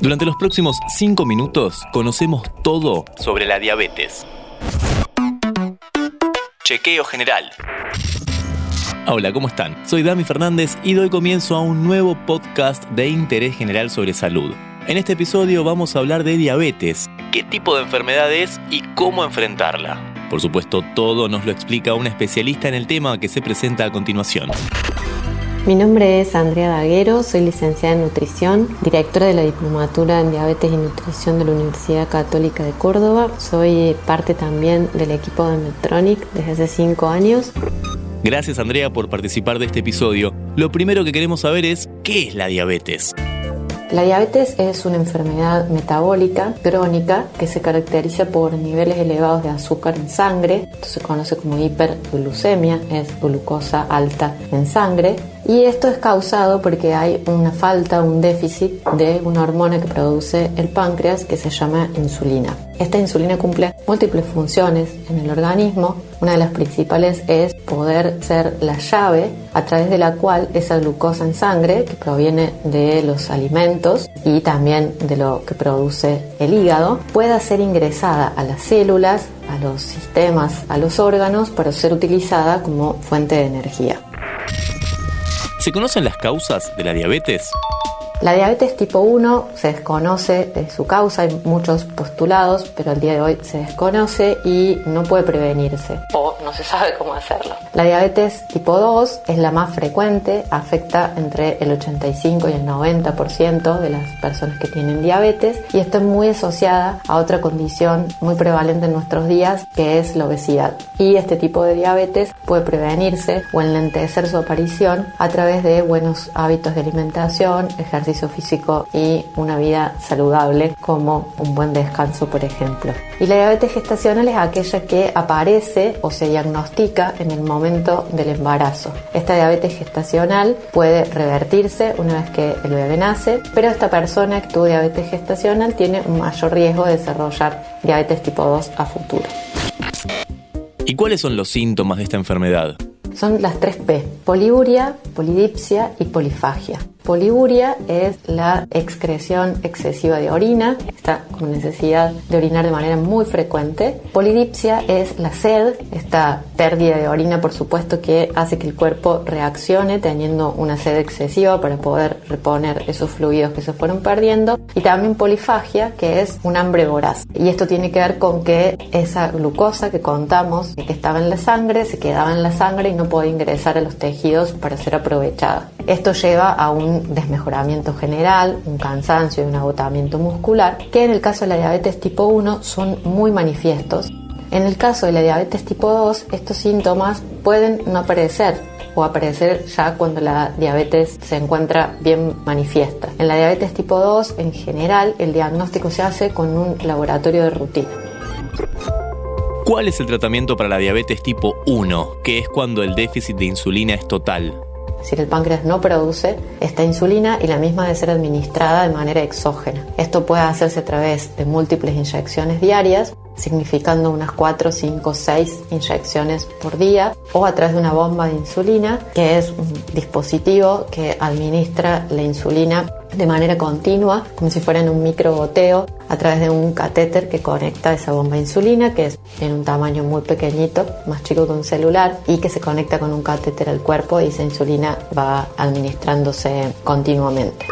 Durante los próximos 5 minutos conocemos todo sobre la diabetes. Chequeo general. Hola, ¿cómo están? Soy Dami Fernández y doy comienzo a un nuevo podcast de interés general sobre salud. En este episodio vamos a hablar de diabetes, qué tipo de enfermedad es y cómo enfrentarla. Por supuesto, todo nos lo explica un especialista en el tema que se presenta a continuación. Mi nombre es Andrea Daguero, soy licenciada en nutrición, directora de la diplomatura en diabetes y nutrición de la Universidad Católica de Córdoba. Soy parte también del equipo de Medtronic desde hace cinco años. Gracias Andrea por participar de este episodio. Lo primero que queremos saber es, ¿qué es la diabetes? La diabetes es una enfermedad metabólica crónica que se caracteriza por niveles elevados de azúcar en sangre, esto se conoce como hiperglucemia, es glucosa alta en sangre, y esto es causado porque hay una falta, un déficit de una hormona que produce el páncreas que se llama insulina. Esta insulina cumple múltiples funciones en el organismo. Una de las principales es poder ser la llave a través de la cual esa glucosa en sangre, que proviene de los alimentos y también de lo que produce el hígado, pueda ser ingresada a las células, a los sistemas, a los órganos para ser utilizada como fuente de energía. ¿Se conocen las causas de la diabetes? La diabetes tipo 1 se desconoce su causa, hay muchos postulados, pero al día de hoy se desconoce y no puede prevenirse o no se sabe cómo hacerlo. La diabetes tipo 2 es la más frecuente, afecta entre el 85 y el 90% de las personas que tienen diabetes y está muy asociada a otra condición muy prevalente en nuestros días que es la obesidad. Y este tipo de diabetes puede prevenirse o enlentecer su aparición a través de buenos hábitos de alimentación, ejercicio físico y una vida saludable como un buen descanso, por ejemplo. Y la diabetes gestacional es aquella que aparece o se diagnostica en el momento del embarazo. Esta diabetes gestacional puede revertirse una vez que el bebé nace, pero esta persona que tuvo diabetes gestacional tiene un mayor riesgo de desarrollar diabetes tipo 2 a futuro. ¿Y cuáles son los síntomas de esta enfermedad? Son las tres P, poliuria, polidipsia y polifagia. Poliuria es la excreción excesiva de orina, está con necesidad de orinar de manera muy frecuente. Polidipsia es la sed, esta pérdida de orina por supuesto que hace que el cuerpo reaccione teniendo una sed excesiva para poder reponer esos fluidos que se fueron perdiendo. Y también polifagia, que es un hambre voraz. Y esto tiene que ver con que esa glucosa que contamos, que estaba en la sangre, se quedaba en la sangre y no podía ingresar a los tejidos para ser aprovechada. Esto lleva a un desmejoramiento general, un cansancio y un agotamiento muscular, que en el caso de la diabetes tipo 1 son muy manifiestos. En el caso de la diabetes tipo 2, estos síntomas pueden no aparecer o aparecer ya cuando la diabetes se encuentra bien manifiesta. En la diabetes tipo 2, en general, el diagnóstico se hace con un laboratorio de rutina. ¿Cuál es el tratamiento para la diabetes tipo 1, que es cuando el déficit de insulina es total? Si el páncreas no produce esta insulina y la misma debe ser administrada de manera exógena. Esto puede hacerse a través de múltiples inyecciones diarias, significando unas 4, 5, 6 inyecciones por día, o a través de una bomba de insulina, que es un dispositivo que administra la insulina de manera continua, como si fuera en un microgoteo, a través de un catéter que conecta esa bomba de insulina, que es, tiene un tamaño muy pequeñito, más chico que un celular, y que se conecta con un catéter al cuerpo y esa insulina va administrándose continuamente.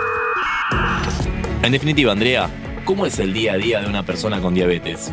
En definitiva, Andrea, ¿cómo es el día a día de una persona con diabetes?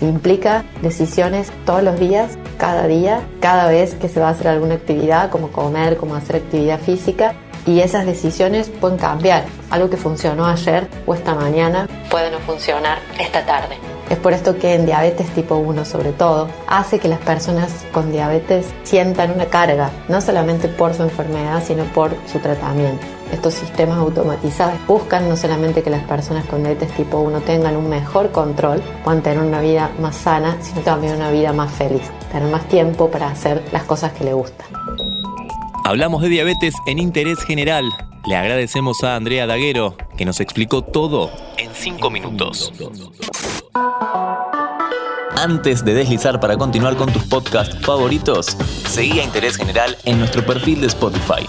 Implica decisiones todos los días, cada día, cada vez que se va a hacer alguna actividad, como comer, como hacer actividad física, y esas decisiones pueden cambiar. Algo que funcionó ayer o esta mañana puede no funcionar esta tarde. Es por esto que en diabetes tipo 1 sobre todo hace que las personas con diabetes sientan una carga, no solamente por su enfermedad, sino por su tratamiento. Estos sistemas automatizados buscan no solamente que las personas con diabetes tipo 1 tengan un mejor control, puedan tener una vida más sana, sino también una vida más feliz, tener más tiempo para hacer las cosas que le gustan. Hablamos de diabetes en interés general. Le agradecemos a Andrea Daguero, que nos explicó todo en 5 minutos. Antes de deslizar para continuar con tus podcasts favoritos, seguí a Interés General en nuestro perfil de Spotify.